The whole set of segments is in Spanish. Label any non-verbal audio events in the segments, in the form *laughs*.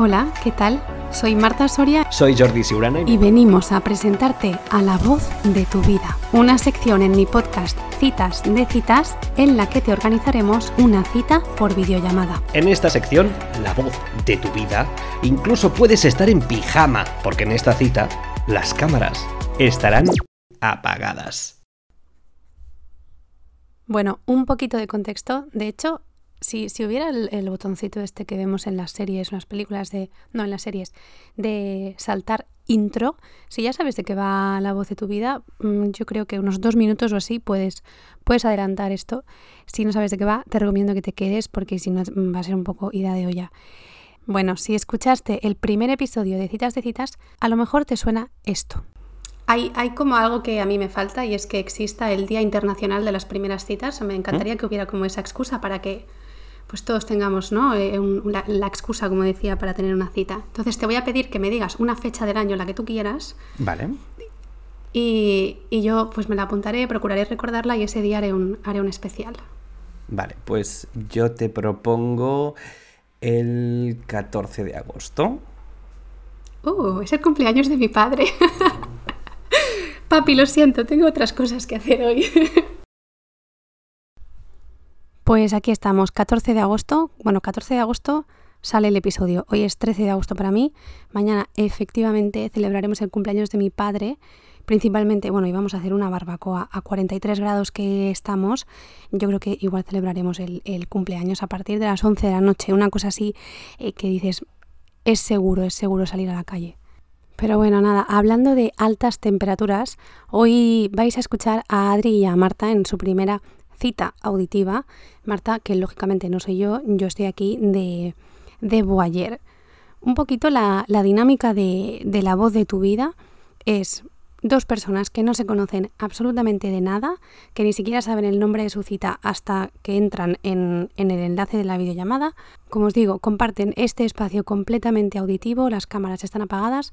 Hola, ¿qué tal? Soy Marta Soria Soy Jordi Siurana y venimos a presentarte a La Voz de tu Vida, una sección en mi podcast Citas de Citas en la que te organizaremos una cita por videollamada. en esta sección, la voz de tu vida, incluso puedes estar en pijama, porque en esta cita las cámaras estarán apagadas. Bueno, un poquito de contexto. De hecho, si, si hubiera el, el botoncito este que vemos en las series, en las películas de... No, en las series, de saltar intro, si ya sabes de qué va la voz de tu vida, mm, yo creo que unos dos minutos o así puedes, puedes adelantar esto. Si no sabes de qué va, te recomiendo que te quedes porque si no mm, va a ser un poco ida de olla. Bueno, si escuchaste el primer episodio de Citas de Citas, a lo mejor te suena esto. Hay, hay como algo que a mí me falta y es que exista el Día Internacional de las Primeras Citas. Me encantaría que hubiera como esa excusa para que pues todos tengamos ¿no? Eh, la excusa, como decía, para tener una cita. Entonces te voy a pedir que me digas una fecha del año, la que tú quieras, Vale. y, y yo pues me la apuntaré, procuraré recordarla y ese día haré un, haré un especial. Vale, pues yo te propongo el 14 de agosto. Uh, es el cumpleaños de mi padre. *laughs* Papi, lo siento, tengo otras cosas que hacer hoy. *laughs* Pues aquí estamos, 14 de agosto. Bueno, 14 de agosto sale el episodio. Hoy es 13 de agosto para mí. Mañana efectivamente celebraremos el cumpleaños de mi padre. Principalmente, bueno, íbamos a hacer una barbacoa a 43 grados que estamos. Yo creo que igual celebraremos el, cumpleaños a partir de las 11 de la noche. Una cosa así eh, que dices, es seguro, es seguro salir a la calle. Pero bueno, nada, hablando de altas temperaturas, hoy vais a escuchar a Adri y a Marta en su primera cita auditiva. Marta, que lógicamente no soy yo, yo estoy aquí de, de Boyer. Un poquito la, la dinámica de, de la voz de tu vida es dos personas que no se conocen absolutamente de nada, que ni siquiera saben el nombre de su cita hasta que entran en, en el enlace de la videollamada. Como os digo, comparten este espacio completamente auditivo, las cámaras están apagadas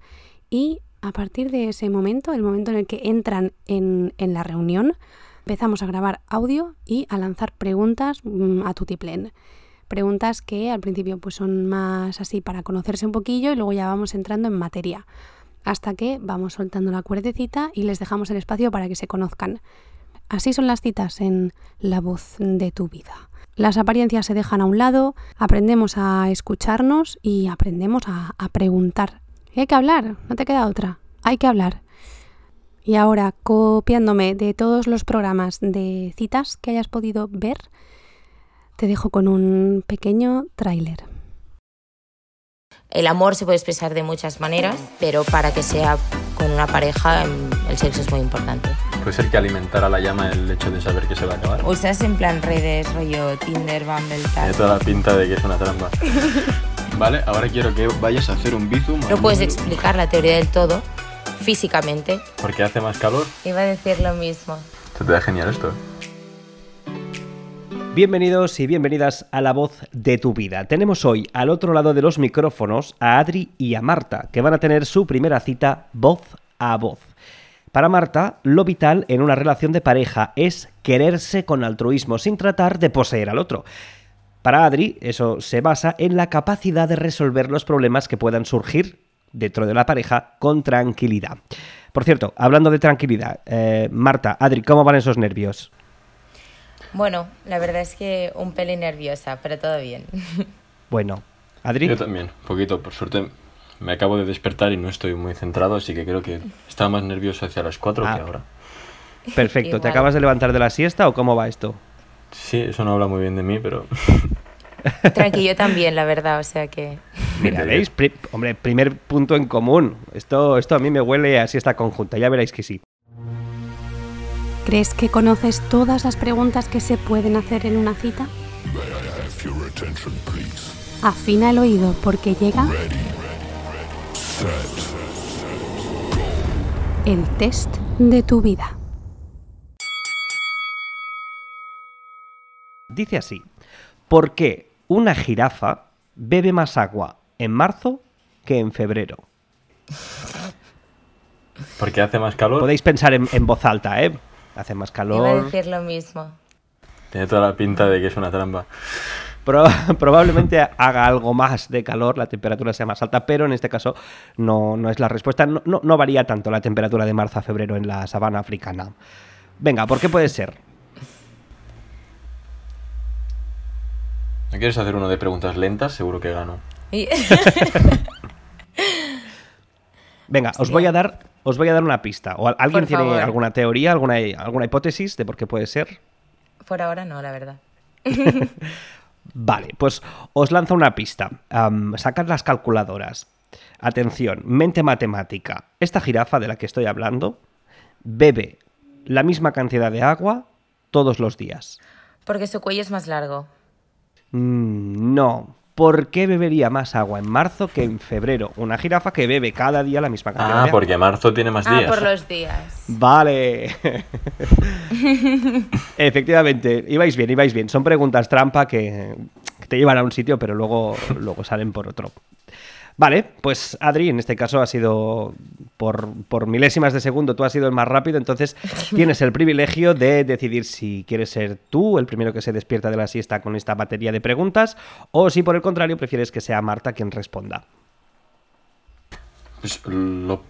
y a partir de ese momento, el momento en el que entran en, en la reunión, empezamos a grabar audio y a lanzar preguntas mm, a tutiplén. Preguntas que al principio pues son más así para conocerse un poquillo y luego ya vamos entrando en materia hasta que vamos soltando la cuerdecita y les dejamos el espacio para que se conozcan. Así son las citas en La voz de tu vida. Las apariencias se dejan a un lado, aprendemos a escucharnos y aprendemos a, a preguntar. Y hay que hablar, no te queda otra, hay que hablar. Y ahora, copiándome de todos los programas de citas que hayas podido ver, te dejo con un pequeño tráiler. El amor se puede expresar de muchas maneras, pero para que sea con una pareja, em, el sexo es muy importante. Puede ser que alimentara la llama el hecho de saber que se va a acabar. ¿Usas en plan redes, rollo Tinder, Bumble, Tiene tal? toda la pinta de que es una trampa. *laughs* vale, ahora quiero que vayas a hacer un bizum. No puedes explicar la teoría del todo físicamente. Porque hace más calor. Iba a decir lo mismo. Se te da genial esto. Bienvenidos y bienvenidas a La Voz de tu Vida. Tenemos hoy al otro lado de los micrófonos a Adri y a Marta, que van a tener su primera cita voz a voz. Para Marta, lo vital en una relación de pareja es quererse con altruismo sin tratar de poseer al otro. Para Adri, eso se basa en la capacidad de resolver los problemas que puedan surgir dentro de la pareja con tranquilidad. Por cierto, hablando de tranquilidad, eh, Marta, Adri, ¿cómo van esos nervios? Bueno, la verdad es que un pelín nerviosa, pero todo bien. *laughs* Bueno, Adri. Yo también, un poquito. Por suerte me acabo de despertar y no estoy muy centrado, así que creo que estaba más nervioso hacia las 4 Ah. que ahora. Perfecto, ¿te acabas de levantar de la siesta o cómo va esto? Sí, eso no habla muy bien de mí, pero *laughs* Tranqui, yo también, la verdad, o sea que... Mira, ¿veis? Pri- hombre, primer punto en común. Esto, esto a mí me huele a siesta conjunta, ya veréis que sí. ¿Crees que conoces todas las preguntas que se pueden hacer en una cita? Afina el oído porque llega el test de tu vida. Dice así, ¿por qué una jirafa bebe más agua en marzo que en febrero? porque hace más calor. Podéis pensar en, en voz alta, ¿eh? Hace más Iba a calor. decir lo mismo. Tiene toda la pinta de que es una trampa. *laughs* probablemente haga algo más de calor, la temperatura sea más alta, pero en este caso no, no es la respuesta. No, no, no varía tanto la temperatura de marzo a febrero en la sabana africana. Venga, ¿por qué puede ser? ¿No quieres hacer uno de preguntas lentas? Seguro que gano. Y- *laughs* Venga, os voy a dar, os voy a dar una pista. ¿O al- alguien Por tiene favor. alguna teoría, alguna, alguna hipótesis de por qué puede ser? Por ahora no, la verdad. *laughs* Vale, pues os lanzo una pista. Sacad las calculadoras. Atención, mente matemática. Esta jirafa de la que estoy hablando bebe la misma cantidad de agua todos los días. Porque su cuello es más largo. Mm, no. ¿Por qué bebería más agua en marzo que en febrero? Una jirafa que bebe cada día la misma cantidad Ah, de agua. porque marzo tiene más Ah, días. por los días. Vale. Efectivamente, ibais bien, ibais bien. Son preguntas trampa que, que te llevan a un sitio, pero luego, luego salen por otro. Vale, pues Adri, en este caso ha sido por, por milésimas de segundo, tú has sido el más rápido, entonces *laughs* tienes el privilegio de decidir si quieres ser tú el primero que se despierta de la siesta con esta batería de preguntas o si por el contrario prefieres que sea Marta quien responda. Pues lo-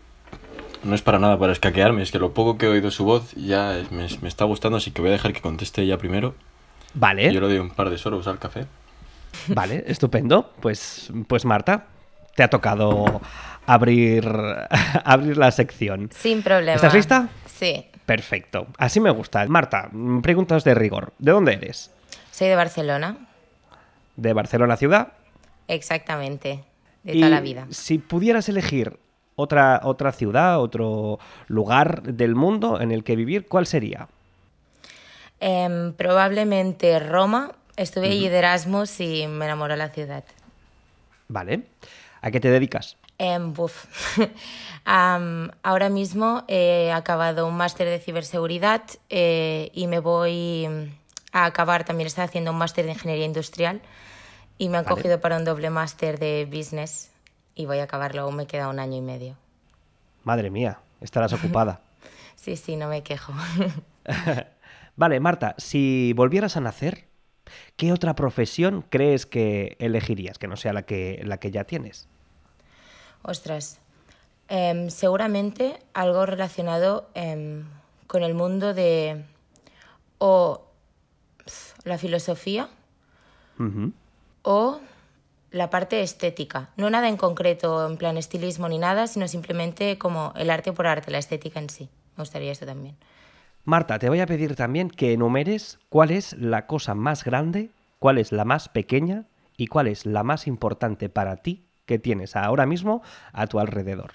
no es para nada para escaquearme, es que lo poco que he oído su voz ya me, me está gustando, así que voy a dejar que conteste ella primero. Vale. Yo le doy un par de sorbos al café. Vale, estupendo. Pues, pues Marta, te ha tocado abrir, *laughs* abrir la sección. Sin problema. ¿Estás lista? Sí. Perfecto. Así me gusta. Marta, preguntas de rigor. ¿De dónde eres? Soy de Barcelona. ¿De Barcelona ciudad? Exactamente. De Y toda la vida. Si pudieras elegir otra, otra ciudad, otro lugar del mundo en el que vivir, ¿cuál sería? Em, probablemente Roma. Estuve allí de Erasmus y me enamoró la ciudad. Vale. ¿A qué te dedicas? Buf. *laughs* Am, ahora mismo he acabado un máster de ciberseguridad eh, y me voy a acabar, también estoy haciendo un máster de ingeniería industrial y me han Vale. cogido para un doble máster de business y voy a acabarlo, aún me queda un año y medio. Madre mía, estarás *laughs* ocupada. Sí, sí, no me quejo. *laughs* Vale, Marta, si volvieras a nacer, ¿qué otra profesión crees que elegirías, que no sea la que, la que ya tienes? Ostras, em, seguramente algo relacionado em, con el mundo de o pf, la filosofía o la parte estética. No nada en concreto, en plan estilismo ni nada, sino simplemente como el arte por arte, la estética en sí. Me gustaría eso también. Marta, te voy a pedir también que enumeres cuál es la cosa más grande, cuál es la más pequeña y cuál es la más importante para ti que tienes ahora mismo a tu alrededor.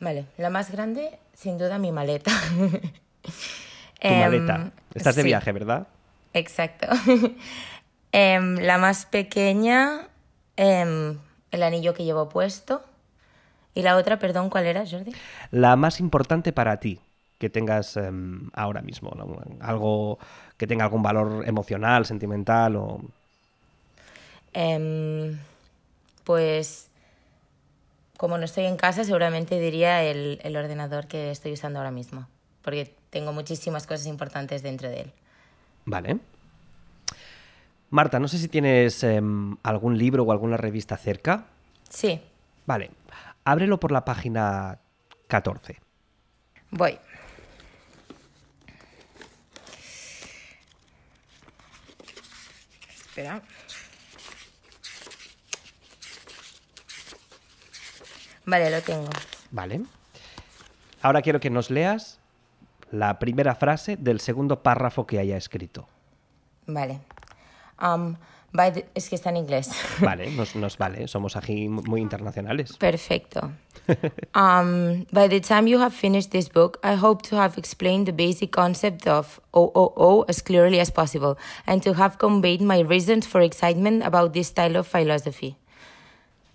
Vale, la más grande, sin duda, mi maleta. *laughs* Tu Em, maleta. Estás de sí. viaje, ¿verdad? Exacto. *laughs* Em, la más pequeña, em, el anillo que llevo puesto. Y la otra, perdón, ¿cuál era, Jordi? La más importante para ti que tengas em, ahora mismo, ¿no? algo que tenga algún valor emocional, sentimental o Em, pues, como no estoy en casa, seguramente diría el, el ordenador que estoy usando ahora mismo. Porque tengo muchísimas cosas importantes dentro de él. Vale. Marta, no sé si tienes em, algún libro o alguna revista cerca. Sí, Vale. Ábrelo por la página 14. voy. Espera. Vale, lo tengo. Vale. Ahora quiero que nos leas la primera frase del segundo párrafo que haya escrito. Vale. Um, by the- Es que está en inglés. Vale, nos, nos *laughs* vale, somos aquí muy internacionales. Perfecto. *laughs* Um, by the time you have finished this book, I hope to have explained the basic concept of OOO as clearly as possible and to have conveyed my reasons for excitement about this style of philosophy.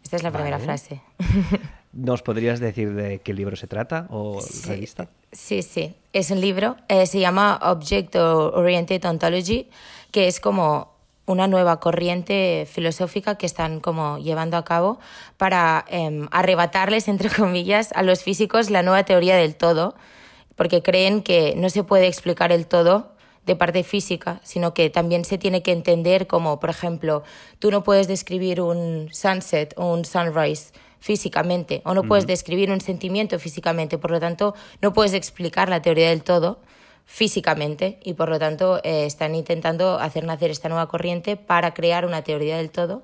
Esta es la primera Vale. frase. *laughs* ¿Nos podrías decir de qué libro se trata o revista? Sí, sí. Es un libro, eh, se llama Object Oriented Ontology, que es como una nueva corriente filosófica que están como llevando a cabo para em, arrebatarles, entre *laughs* comillas, a los físicos la nueva teoría del todo, porque creen que no se puede explicar el todo de parte física, sino que también se tiene que entender como, por ejemplo, tú no puedes describir un sunset o un sunrise físicamente, o no puedes describir un sentimiento físicamente, por lo tanto, no puedes explicar la teoría del todo físicamente y por lo tanto eh, están intentando hacer nacer esta nueva corriente para crear una teoría del todo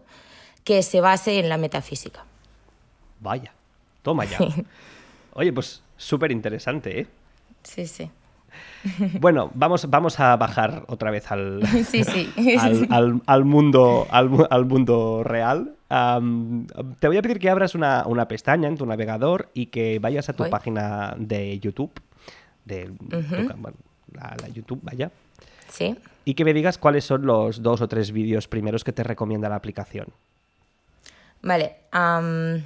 que se base en la metafísica. Vaya, toma ya. *laughs* Oye, pues súper interesante, ¿eh? Sí, sí. *laughs* Bueno, vamos, vamos a bajar otra vez al, *laughs* Sí, sí. al, al- al mundo, al, mu- al mundo real. Te voy a pedir que abras una, una pestaña en tu navegador y que vayas a tu Voy. página de YouTube, de tu ca- bueno, la, la YouTube, vaya, Sí. y que me digas cuáles son los dos o tres vídeos primeros que te recomienda la aplicación. Vale, un-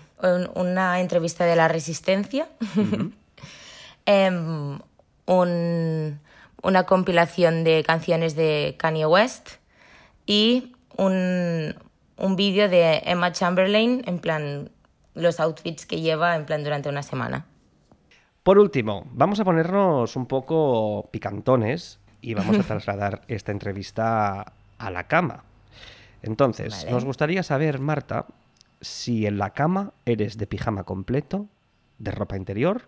una entrevista de la resistencia, *laughs* Em, un- una compilación de canciones de Kanye West y un, un vídeo de Emma Chamberlain, en plan los outfits que lleva en plan durante una semana. Por último, vamos a ponernos un poco picantones y vamos a *laughs* trasladar esta entrevista a la cama. Entonces, Vale. nos gustaría saber, Marta, si en la cama eres de pijama completo, de ropa interior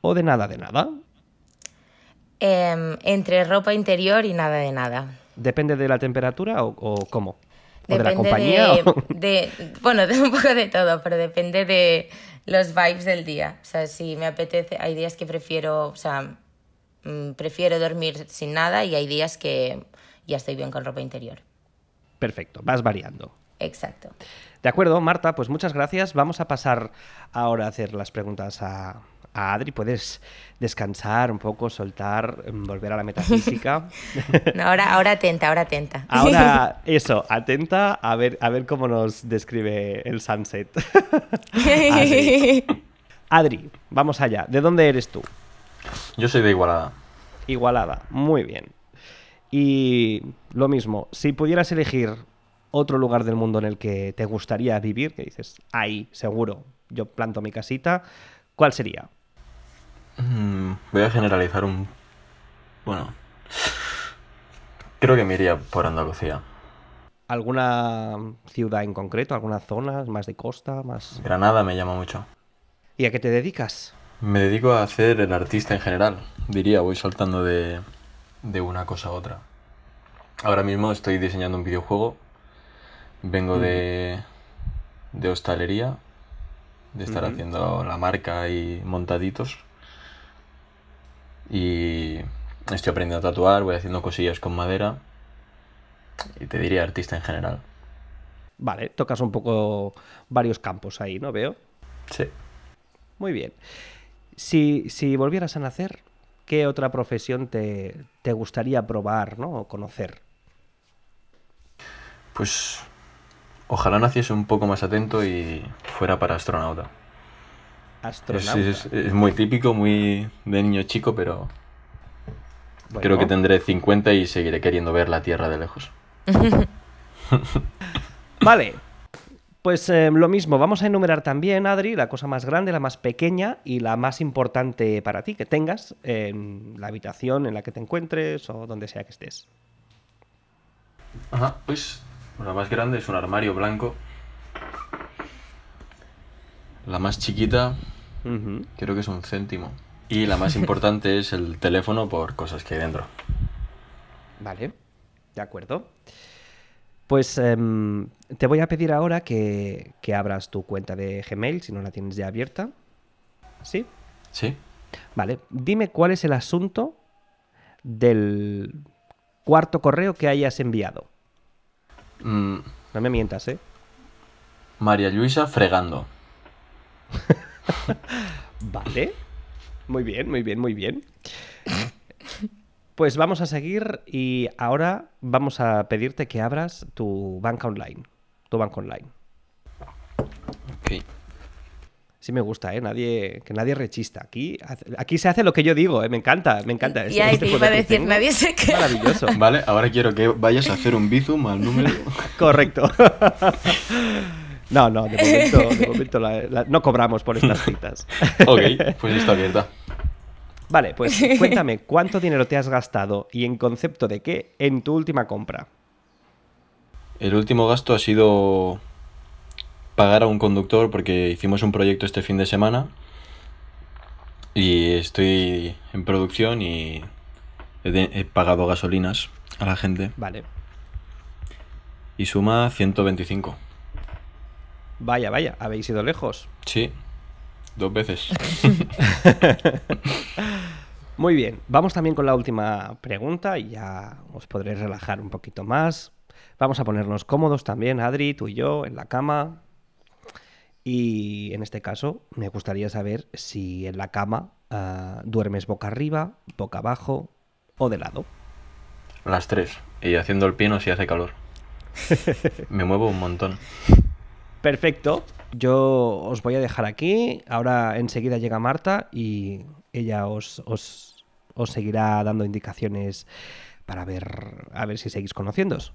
o de nada de nada. Em, entre ropa interior y nada de nada. ¿Depende de la temperatura o, o cómo? ¿O de la Depende compañía? de, o- de- bueno, *laughs* de un poco de todo, pero depende de los vibes del día. O sea, si me apetece, hay días que prefiero, o sea, mm, prefiero dormir sin nada y hay días que ya estoy bien con ropa interior. Perfecto, vas variando. Exacto. De acuerdo, Marta, pues muchas gracias. Vamos a pasar ahora a hacer las preguntas a, a Adri. Puedes descansar un poco, soltar, mm, volver a la metafísica. *laughs* No, ahora, ahora atenta, ahora atenta. Ahora, *laughs* eso, atenta a ver, a ver cómo nos describe el sunset. *laughs* Adri. Adri, vamos allá. ¿De dónde eres tú? Yo soy de Igualada. Igualada. Muy bien. Y lo mismo, si pudieras elegir otro lugar del mundo en el que te gustaría vivir, que dices, ahí, seguro, yo planto mi casita, ¿cuál sería? Mm, voy a generalizar un... Bueno. Creo que me iría por Andalucía. ¿Alguna ciudad en concreto? ¿Alguna zona más de costa? más Granada me llama mucho. ¿Y a qué te dedicas? Me dedico a hacer el artista en general. Diría, voy saltando de, de una cosa a otra. Ahora mismo estoy diseñando un videojuego. Vengo de, de hostelería, de estar haciendo la marca y montaditos. Y estoy aprendiendo a tatuar, voy haciendo cosillas con madera. Y te diría artista en general. Vale, tocas un poco varios campos ahí, ¿no? Veo. Sí. Muy bien. Si, si volvieras a nacer, ¿qué otra profesión te, te gustaría probar, ¿no? O conocer? Pues ojalá naciese un poco más atento y fuera para astronauta. Es, Astronauta. es- es muy típico, muy de niño chico, pero Bueno, creo que tendré 50 y seguiré queriendo ver la Tierra de lejos. *laughs* Vale. Pues eh, lo mismo, vamos a enumerar también, Adri, la cosa más grande, la más pequeña y la más importante para ti que tengas en la habitación en la que te encuentres o donde sea que estés. Ajá, pues la más grande es un armario blanco. La más chiquita creo que es un céntimo. Y la más importante es el teléfono por cosas que hay dentro. Vale, de acuerdo. Pues em, te voy a pedir ahora que, que abras tu cuenta de Gmail, si no la tienes ya abierta. ¿Sí? ¿Sí? Vale, dime cuál es el asunto del cuarto correo que hayas enviado. Mm, No me mientas, ¿eh? María Luisa fregando. *laughs* Vale. Muy bien, muy bien, muy bien. Pues vamos a seguir y ahora vamos a pedirte que abras tu banca online. Tu banco online. Ok. Sí me gusta, ¿eh? Nadie, que nadie rechista. Aquí, aquí se hace lo que yo digo, ¿eh? Me encanta, me encanta. Este- y este te iba a decir, tengo. nadie se queda. Maravilloso. Vale, ahora quiero que vayas a hacer un bizum al número. *laughs* Correcto. *laughs* No, no, de momento, *laughs* de momento la- la- no cobramos por estas citas. *laughs* Ok, pues está abierta. Vale, pues *laughs* cuéntame, ¿cuánto dinero te has gastado y en concepto de qué en tu última compra? El último gasto ha sido pagar a un conductor porque hicimos un proyecto este fin de semana y estoy en producción y he, he pagado gasolinas a la gente Vale. y suma 125. Vaya, vaya, habéis ido lejos. Sí, dos veces. *laughs* Muy bien, vamos también con la última pregunta y ya os podréis relajar un poquito más. Vamos a ponernos cómodos también, Adri, tú y yo, en la cama. Y en este caso, me gustaría saber si en la cama ah, duermes boca arriba, boca abajo o de lado. Las tres. Y haciendo el piano si hace calor. *laughs* Me muevo un montón. Perfecto. Yo os voy a dejar aquí. Ahora enseguida llega Marta y ella os, os, os seguirá dando indicaciones para ver a ver si seguís conociéndoos.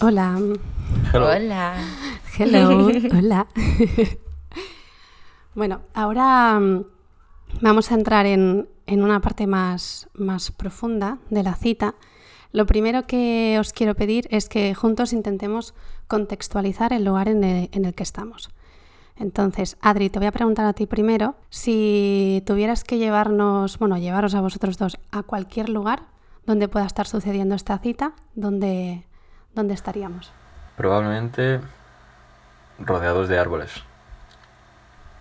Hola. Hello. Hola. Hello. *laughs* Hola. *laughs* bueno, ahora mm, vamos a entrar en, en una parte más, más profunda de la cita. Lo primero que os quiero pedir es que juntos intentemos contextualizar el lugar en el, en el que estamos. Entonces, Adri, te voy a preguntar a ti primero si tuvieras que llevarnos, bueno, llevaros a vosotros dos a cualquier lugar donde pueda estar sucediendo esta cita, ¿dónde, dónde estaríamos? Probablemente rodeados de árboles.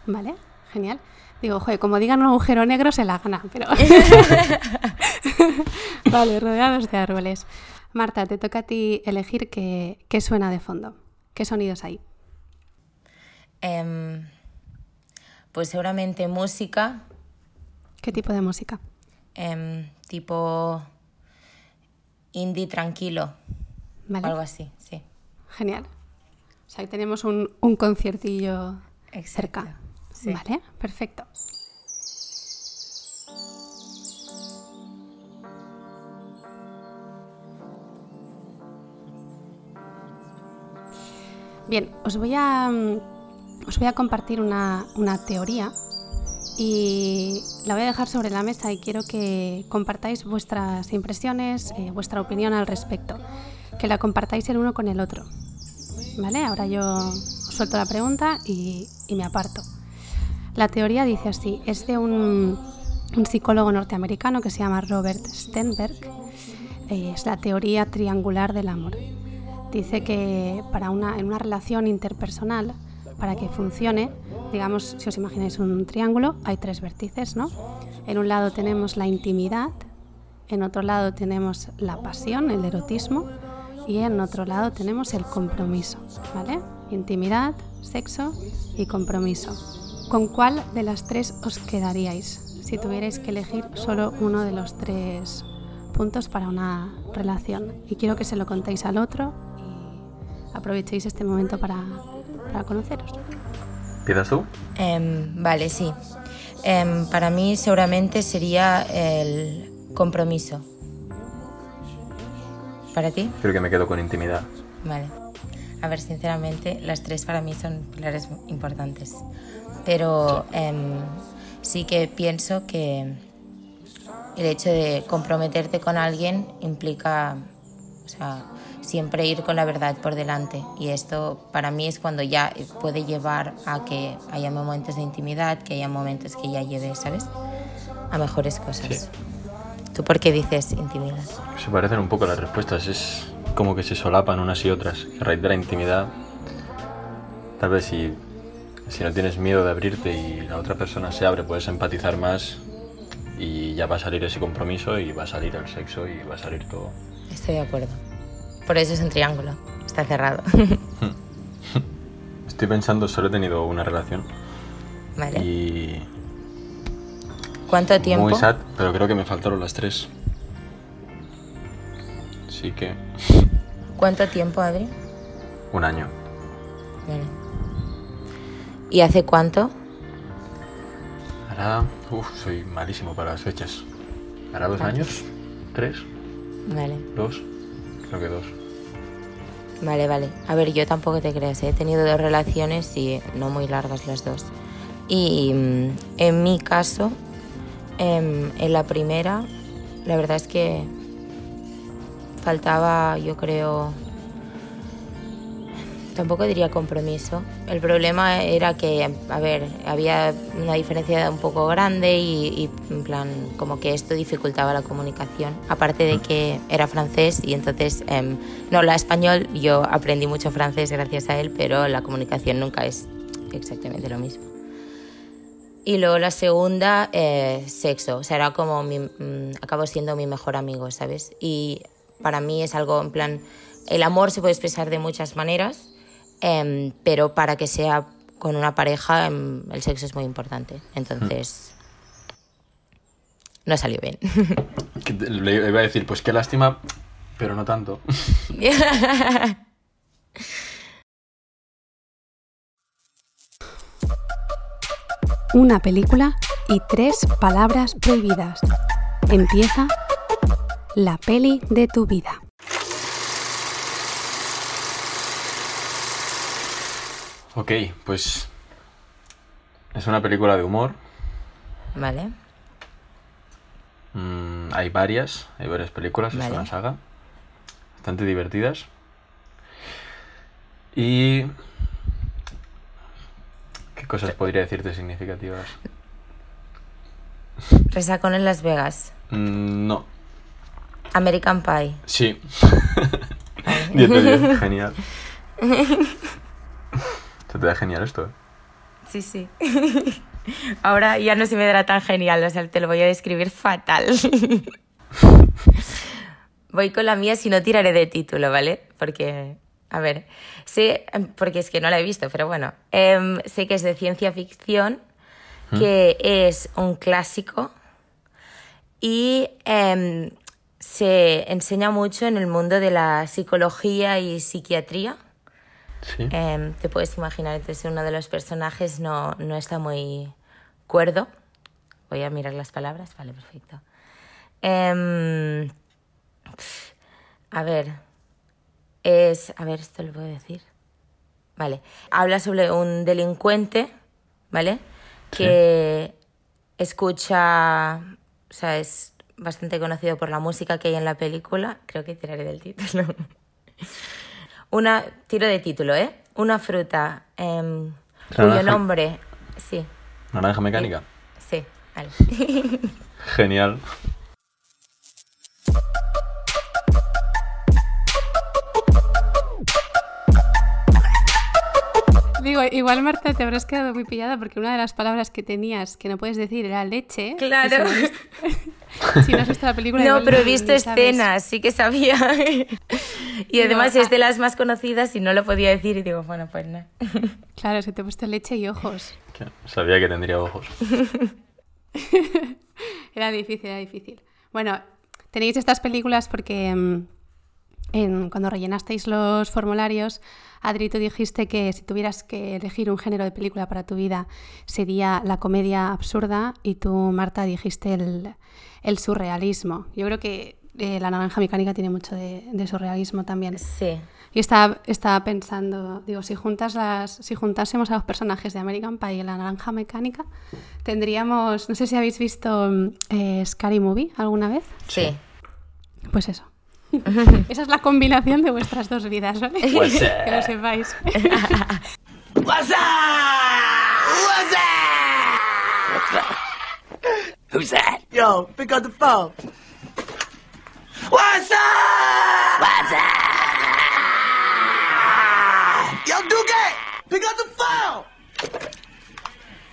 ¿Vale? Genial. Digo, joder, como digan un agujero negro se la gana, pero... *laughs* vale, rodeados de árboles. Marta, te toca a ti elegir qué, qué suena de fondo. ¿Qué sonidos hay? Em, pues seguramente música, ¿Qué tipo de música? em, tipo indie tranquilo, ¿Vale? o algo así, sí. Genial. O sea, que tenemos un, un conciertillo Exacto, cerca. Vale, perfecto. Bien, os voy a, mm, os voy a compartir una, una teoría y la voy a dejar sobre la mesa y quiero que compartáis vuestras impresiones, eh, vuestra opinión al respecto, que la compartáis el uno con el otro. ¿Vale? Ahora yo suelto la pregunta y me aparto. La teoría dice así, es de un, psicólogo norteamericano que se llama Robert Stenberg, eh, es la teoría triangular del amor. Dice que para una, en una relación interpersonal, para que funcione, digamos, si os imagináis un triángulo, hay tres vértices, ¿no? En un lado tenemos la intimidad, en otro lado tenemos la pasión, el erotismo, y en otro lado tenemos el compromiso, ¿vale? Intimidad, sexo y compromiso. ¿Con cuál de las tres os quedaríais si tuvierais que elegir solo uno de los tres puntos para una relación? Y quiero que se lo contéis al otro y aprovechéis este momento para, para conoceros. ¿Empiezas tú? Em, vale, sí. Em, para mí seguramente sería el compromiso. ¿Para ti? Creo que me quedo con intimidad. Vale. A ver, sinceramente, las tres para mí son pilares importantes. Pero em, sí que pienso que el hecho de comprometerte con alguien implica, o sea, siempre ir con la verdad por delante. Y esto para mí es cuando ya puede llevar a que haya momentos de intimidad, que haya momentos que ya lleve, ¿sabes? A mejores cosas. Sí. ¿Tú por qué dices intimidad? Se parecen un poco las respuestas. Es como que se solapan unas y otras. A raíz de la intimidad, tal vez si, si no tienes miedo de abrirte y la otra persona se abre, puedes empatizar más y ya va a salir ese compromiso y va a salir el sexo y va a salir todo. Estoy de acuerdo. Por eso es un triángulo. Está cerrado. *laughs* Estoy pensando, solo he tenido una relación vale. y ¿Cuánto tiempo? muy sad, pero creo que me faltaron las tres. Así que ¿Cuánto tiempo, Adri? un año. Vale. ¿Y hace cuánto? Hará, uff, soy malísimo para las fechas. ¿Hará dos años? ¿Tres? Vale. ¿Dos? Creo que dos. Vale, vale. A ver, yo tampoco te creas, ¿eh? he tenido dos relaciones y no muy largas las dos. Y mm, en mi caso, em, en la primera, la verdad es que faltaba, yo creo, tampoco diría compromiso. El problema era que, a ver, había una diferencia un poco grande y, en plan, como que esto dificultaba la comunicación. Aparte de que era francés y entonces em, no habla español, yo aprendí mucho francés gracias a él, pero la comunicación nunca es exactamente lo mismo. Y luego la segunda, eh, sexo. O sea, era como mi, mm, acabo siendo mi mejor amigo, ¿sabes? Y para mí es algo en plan, el amor se puede expresar de muchas maneras, em, pero para que sea con una pareja, em, el sexo es muy importante. Entonces, no salió bien. Le iba a decir, pues qué lástima, pero no tanto. *laughs* una película y tres palabras prohibidas. Empieza la peli de tu vida. Ok, pues es una película de humor. Vale. Mm, hay varias, hay varias películas, es una saga. Bastante divertidas. Y ¿Qué cosas podría decirte significativas? Resacón en Las Vegas. Mm, no. American Pie. Sí. 10 de 10, genial. *laughs* Se te da genial esto, ¿eh? Sí, sí. *laughs* Ahora ya no se me dará tan genial, o sea, te lo voy a describir fatal. *laughs* Voy con la mía si no tiraré de título, ¿vale? Porque a ver, sé, em, porque es que no la he visto, pero bueno, em, sé que es de ciencia ficción, que es un clásico y em, se enseña mucho en el mundo de la psicología y psiquiatría. Sí. te puedes imaginar, entonces uno de los personajes no, no está muy cuerdo. Voy a mirar las palabras, vale, perfecto. a ver, es, a ver, esto lo puedo decir. Vale, habla sobre un delincuente, ¿vale? Que escucha, o sea, es bastante conocido por la música que hay en la película. Creo que tiraré del título. *laughs* Una, tiro de título, ¿eh? Una fruta eh, cuyo nombre, sí. Naranja mecánica. Sí, vale. Genial. Digo, igual Marta te habrás quedado muy pillada porque una de las palabras que tenías que no puedes decir era leche. Claro. *laughs* Si no has visto la película. No, pero he visto escenas, sí que sabía. y además es de las más conocidas y no lo podía decir y digo, bueno, pues no. *laughs* Claro, es que te he puesto leche y ojos. Sabía que tendría ojos. *laughs* era difícil, era difícil. Bueno, tenéis estas películas porque cuando rellenasteis los formularios, Adri, tú dijiste que si tuvieras que elegir un género de película para tu vida sería la comedia absurda y tú, Marta, dijiste el, surrealismo. Yo creo que eh, La Naranja Mecánica tiene mucho de, surrealismo también. Sí. Y estaba, estaba, pensando, digo, si, juntas las, si juntásemos a los personajes de American Pie y La Naranja Mecánica, tendríamos, no sé si habéis visto eh, Scary Movie alguna vez. Sí. Pues eso. *laughs* Esa es la combinación de vuestras dos vidas, ¿vale? *laughs* que lo sepáis. What's up? What's up? What's? Who's that? Yo, pick up the phone. What's up? What's up? Yo, Duque, pick up the phone.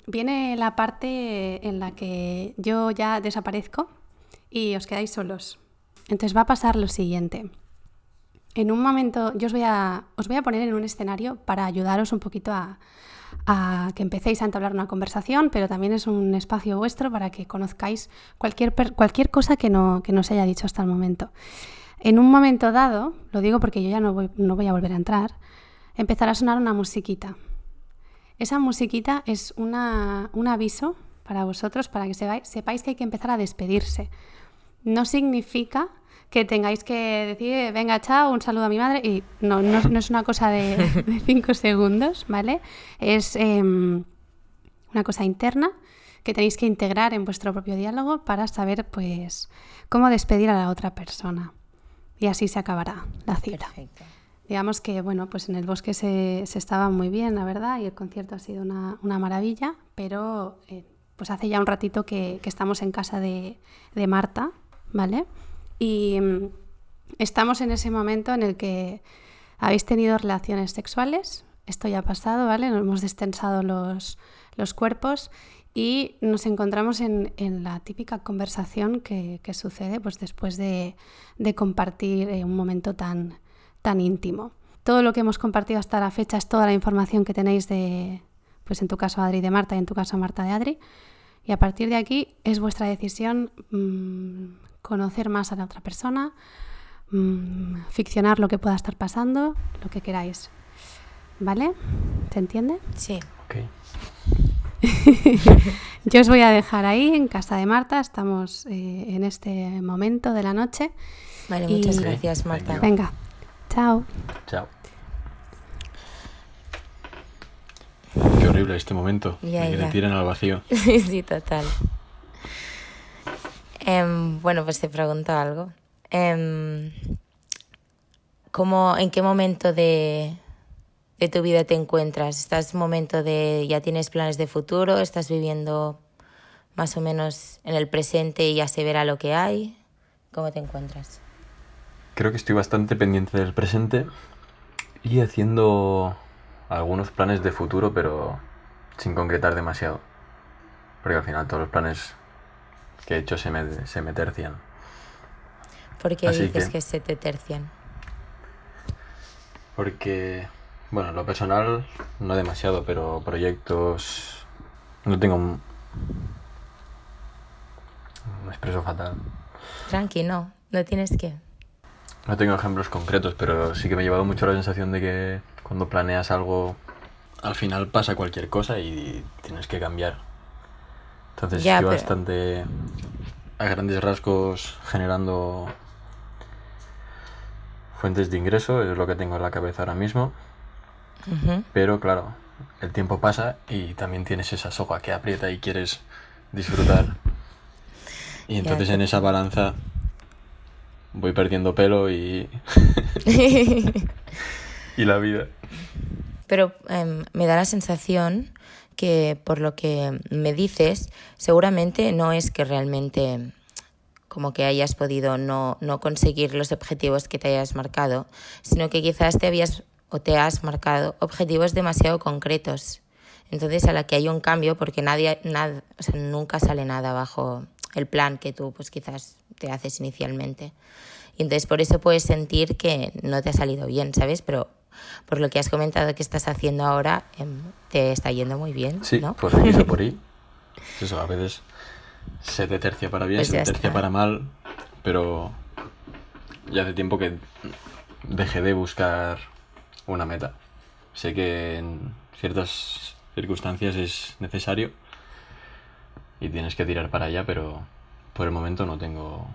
Viene la parte en la que yo ya desaparezco y os quedáis solos. Entonces va a pasar lo siguiente. En un momento, yo os voy a, os voy a poner en un escenario para ayudaros un poquito a, que empecéis a entablar una conversación, pero también es un espacio vuestro para que conozcáis cualquier, cualquier cosa que no, que no se haya dicho hasta el momento. En un momento dado, lo digo porque yo ya no voy, no voy a volver a entrar, empezará a sonar una musiquita. Esa musiquita es una, un aviso para vosotros, para que sepáis que hay que empezar a despedirse. No significa que tengáis que decir, venga, chao, un saludo a mi madre, y no, no, es una cosa *laughs* de, cinco segundos, ¿vale? Es em, una cosa interna que tenéis que integrar en vuestro propio diálogo para saber, pues, cómo despedir a la otra persona. Y así se acabará la cita. Digamos que, bueno, pues en el bosque se, se, estaba muy bien, la verdad, y el concierto ha sido una, una maravilla, pero eh, pues hace ya un ratito que, que estamos en casa de, de Marta, ¿vale? Y mm, estamos en ese momento en el que habéis tenido relaciones sexuales, esto ya ha pasado, ¿vale? Nos hemos destensado los, los cuerpos y nos encontramos en, en la típica conversación que, que, sucede pues, después de, de compartir eh, un momento tan, tan íntimo. Todo lo que hemos compartido hasta la fecha es toda la información que tenéis de, pues en tu caso Adri de Marta y en tu caso Marta de Adri. Y a partir de aquí es vuestra decisión mmm, conocer más a la otra persona, mmm, ficcionar lo que pueda estar pasando, lo que queráis. ¿Vale? ¿Se entiende? Sí. Ok. *laughs* Yo os voy a dejar ahí en casa de Marta, estamos eh, en este momento de la noche. Vale, muchas gracias Marta. Venga, chao. Chao. Qué horrible este momento. Ya, Me ya. tiran al vacío. *laughs* sí, total. Em, bueno, pues te pregunto algo. Em, ¿cómo, ¿En qué momento de, de tu vida te encuentras? ¿Estás en momento de ya tienes planes de futuro? ¿Estás viviendo más o menos en el presente y ya se verá lo que hay? ¿Cómo te encuentras? Creo que estoy bastante pendiente del presente y haciendo algunos planes de futuro, pero sin concretar demasiado. Porque al final todos los planes que he hecho se me, se me tercian. ¿Por qué Así dices que- que... se te tercian? Porque, bueno, en lo personal no demasiado, pero proyectos no tengo un... Me expreso fatal. Tranqui, no, no tienes que. No tengo ejemplos concretos, pero sí que me ha llevado mucho la sensación de que cuando planeas algo, al final pasa cualquier cosa y tienes que cambiar. Entonces Ya, estoy pero- bastante a grandes rasgos generando fuentes de ingreso, es lo que tengo en la cabeza ahora mismo. Pero claro, el tiempo pasa y también tienes esa soga que aprieta y quieres disfrutar. Y entonces en esa balanza voy perdiendo pelo y, *laughs* *laughs* y la vida. Pero em, me da la sensación que por lo que me dices, seguramente no es que realmente como que hayas podido no, no conseguir los objetivos que te hayas marcado, sino que quizás te habías o te has marcado objetivos demasiado concretos. Entonces, a la que hay un cambio, porque nadie, nada, o sea, nunca sale nada bajo el plan que tú pues quizás te haces inicialmente. Y entonces por eso puedes sentir que no te ha salido bien, ¿sabes? Pero por lo que has comentado que estás haciendo ahora, em, te está yendo muy bien, Sí, ¿no? por aquí o por ahí. *laughs* Eso, a veces se te tercia para bien, Pues se te tercia está. para mal, pero ya hace tiempo que dejé de buscar una meta. Sé que en ciertas circunstancias es necesario y tienes que tirar para allá, pero por el momento no tengo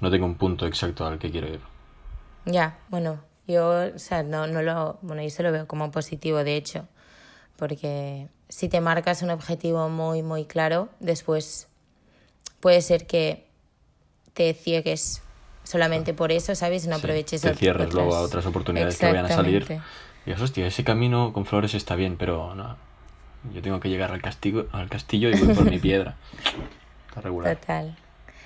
no tengo un punto exacto al que quiero ir. Ya, bueno, yo, o sea, no, no lo, bueno, yo se lo veo como positivo, de hecho, porque si te marcas un objetivo muy, muy claro, después puede ser que te ciegues solamente por eso, ¿sabes? No Sí, aproveches te cierres luego a otras oportunidades que vayan a salir. Y dices, hostia, ese camino con flores está bien, pero no. Yo tengo que llegar al castillo, al castillo y voy por mi piedra. *laughs* Está regular. Total.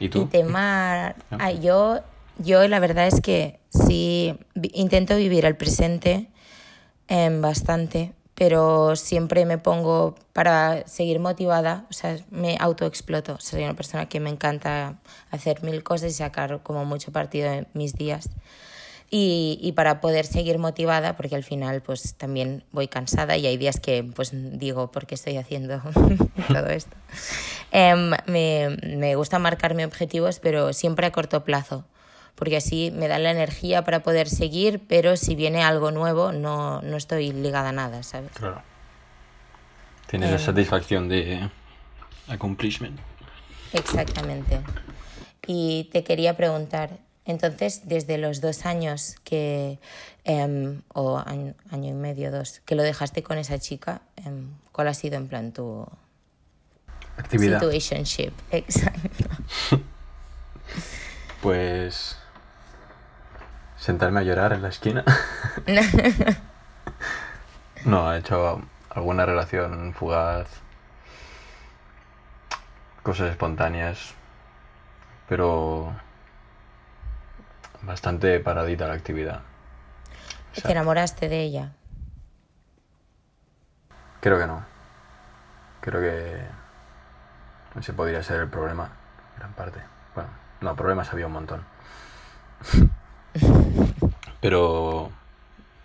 ¿Y tú? Y temar. Ah. Ay, yo, yo la verdad es que sí intento vivir el presente em, bastante, pero siempre me pongo para seguir motivada, o sea, me autoexploto. Soy una persona que me encanta hacer mil cosas y sacar como mucho partido de mis días. Y, y para poder seguir motivada, porque al final pues también voy cansada y hay días que pues digo, ¿por qué estoy haciendo *laughs* todo esto? *laughs* Em, me, me gusta marcarme objetivos, pero siempre a corto plazo, porque así me dan la energía para poder seguir, pero si viene algo nuevo no, no estoy ligada a nada, ¿sabes? Claro. Tienes la Em. satisfacción de accomplishment. Exactamente. Y te quería preguntar, entonces, desde los dos años que, em, o año, año, y medio, dos, que lo dejaste con esa chica, em, ¿cuál ha sido en plan tu actividad? Situationship, *laughs* exacto. pues sentarme a llorar en la esquina. *laughs* no, he hecho alguna relación fugaz, cosas espontáneas, pero bastante paradita la actividad. ¿Te enamoraste de ella? Creo que no. Creo que ese podría ser el problema, gran parte. Bueno, no, problemas había un montón. *laughs* *laughs* Pero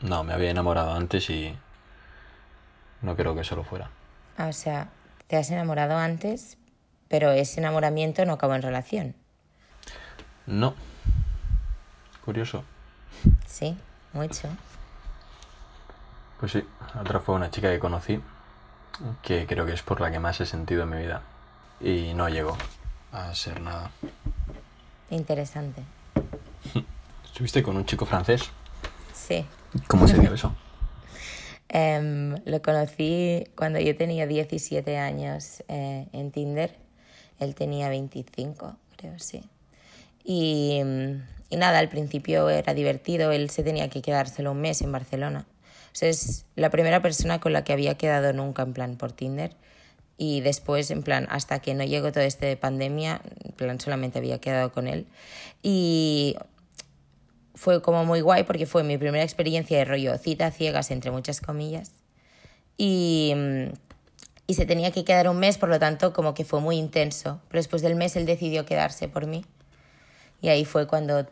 no, me había enamorado antes y no creo que solo fuera. Ah, o sea, te has enamorado antes, pero ese enamoramiento no acabó en relación. No. Curioso. Sí, mucho. Pues sí, otra fue una chica que conocí, que creo que es por la que más he sentido en mi vida. Y no llegó a ser nada. Interesante. ¿Estuviste con un chico francés? Sí. ¿Cómo se dio eso? Um, *laughs* lo conocí cuando yo tenía 17 años eh, en Tinder. Él tenía 25, creo, sí. Y, y, nada, al principio era divertido. Él se tenía que quedar solo un mes en Barcelona. O sea, es la primera persona con la que había quedado nunca en plan por Tinder. Y después, en plan, hasta que no llegó todo este de pandemia, en plan, solamente había quedado con él. Y fue como muy guay porque fue mi primera experiencia de rollo cita ciegas, entre muchas comillas. Y, y se tenía que quedar un mes, por lo tanto, como que fue muy intenso. Pero después del mes él decidió quedarse por mí. Y ahí fue cuando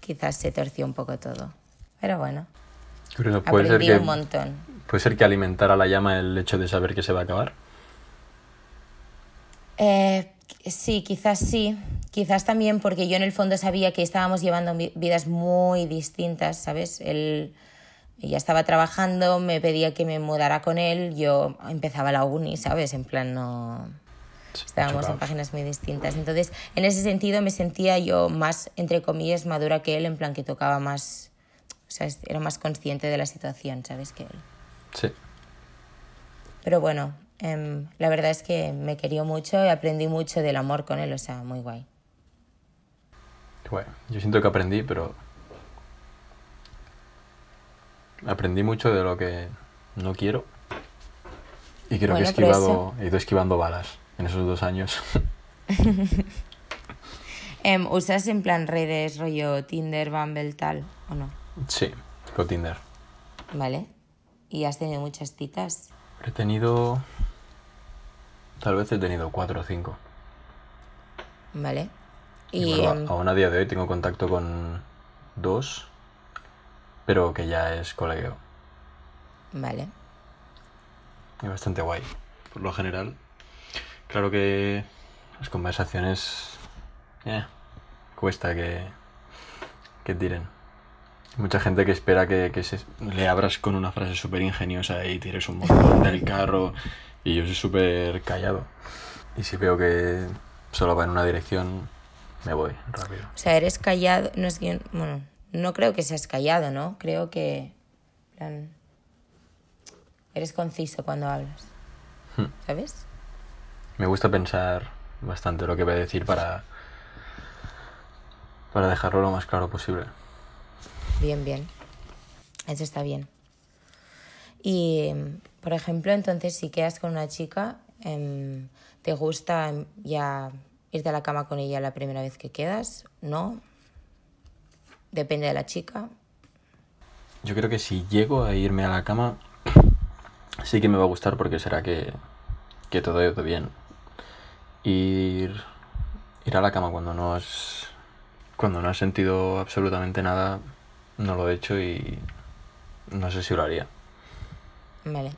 quizás se torció un poco todo. Pero bueno. Curioso, puede aprendí ser que, un montón. Puede ser que alimentara la llama el hecho de saber que se va a acabar. Eh, sí, quizás sí. Quizás también porque yo en el fondo sabía que estábamos llevando vidas muy distintas, ¿sabes? Él ya estaba trabajando, me pedía que me mudara con él, yo empezaba la uni, ¿sabes? En plan, no... Estábamos en páginas muy distintas. Entonces, en ese sentido me sentía yo más, entre comillas, madura que él, en plan que tocaba más... O sea, era más consciente de la situación, ¿sabes? Que él. Sí. Pero bueno, eh, la verdad es que me querió mucho y aprendí mucho del amor con él, o sea, muy guay. Bueno, yo siento que aprendí, pero aprendí mucho de lo que no quiero y creo Bueno, que he esquivado, he ido esquivando balas en esos dos años. *laughs* Em, ¿Usas en plan redes, rollo Tinder, Bumble, tal, o no? sí, con Tinder. ¿Vale? ¿Y has tenido muchas citas? He tenido, tal vez he tenido cuatro o cinco. ¿Vale? Y Y, bueno, em, aún a día de hoy tengo contacto con dos, pero que ya es colegio. vale. Es bastante guay, por lo general. Claro que las conversaciones eh, cuesta que, que tiren. Hay Mucha gente que espera que, que se- le abras con una frase súper ingeniosa y tires un montón del carro y yo soy súper callado. Y si veo que solo va en una dirección, me voy rápido. O sea, eres callado, no es que, bueno, no creo que seas callado, ¿no? Creo que, plan, eres conciso cuando hablas, Hmm. ¿sabes? Me gusta pensar bastante lo que voy a decir para, para dejarlo lo más claro posible. Bien, bien. Eso está bien. Y, por ejemplo, entonces, si quedas con una chica, em, ¿te gusta ya irte a la cama con ella la primera vez que quedas? ¿No? Depende de la chica. Yo creo que si llego a irme a la cama, *clears throat* sí que me va a gustar porque será que, que todo ha ido bien. Ir, ir a la cama cuando no has, cuando no has sentido absolutamente nada, no lo he hecho y no sé si lo haría. Vale.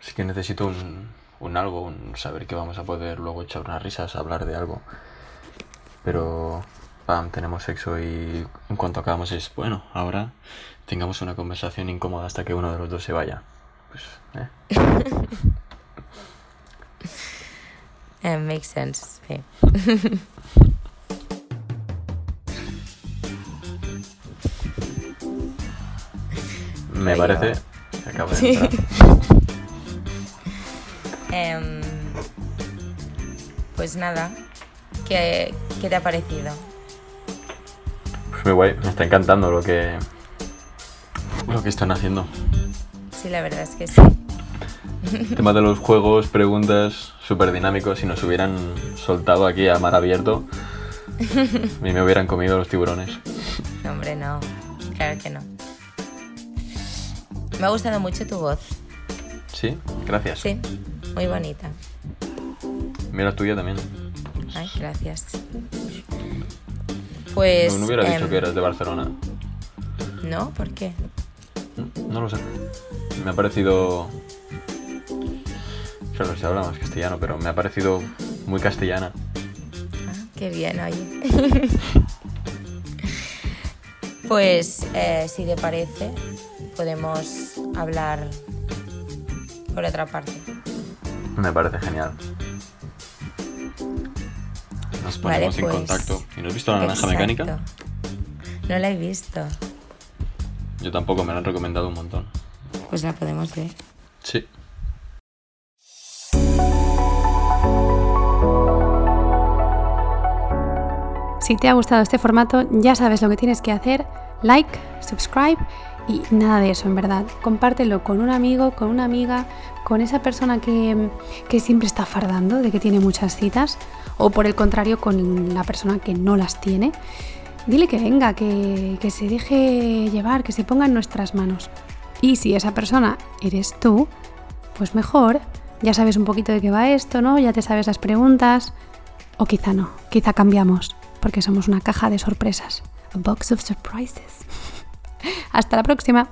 Sí que necesito un, un algo, un saber que vamos a poder luego echar unas risas, hablar de algo. Pero, pam, tenemos sexo y en cuanto acabamos es, bueno, ahora tengamos una conversación incómoda hasta que uno de los dos se vaya. Pues, eh. *laughs* Eh, makes sense, sí. *laughs* Me parece de Sí. *laughs* Em, pues nada, ¿qué, qué te ha parecido? Pues muy guay, me está encantando lo que lo que están haciendo. Sí, la verdad es que sí. El *laughs* tema de los juegos, preguntas, súper dinámicos. Si nos hubieran soltado aquí a mar abierto, a mí me hubieran comido los tiburones. No, hombre, no. Claro que no. Me ha gustado mucho tu voz. Sí, gracias. Sí, muy bonita. Mira la tuya también. Ay, gracias. Pues. no, no hubiera dicho em, que eras de Barcelona. No, ¿por qué? No lo sé. Me ha parecido. Claro, se habla más castellano, pero me ha parecido muy castellana. Ah, qué bien, oye. *laughs* pues, eh, si te parece, podemos hablar por otra parte. Me parece genial. Nos Vale, ponemos en pues, contacto. ¿Y no has visto la naranja mecánica? No la he visto. Yo tampoco, me la han recomendado un montón. Pues la podemos ver. Sí. Si te ha gustado este formato, ya sabes lo que tienes que hacer. Like, subscribe y nada de eso, en verdad. Compártelo con un amigo, con una amiga, con esa persona que, que siempre está fardando, de que tiene muchas citas, o por el contrario, con la persona que no las tiene. Dile que venga, que, que se deje llevar, que se ponga en nuestras manos. Y si esa persona eres tú, pues mejor, ya sabes un poquito de qué va esto, ¿no? Ya te sabes las preguntas. O quizá no, quizá cambiamos, porque somos una caja de sorpresas. A box of surprises. *laughs* Hasta la próxima.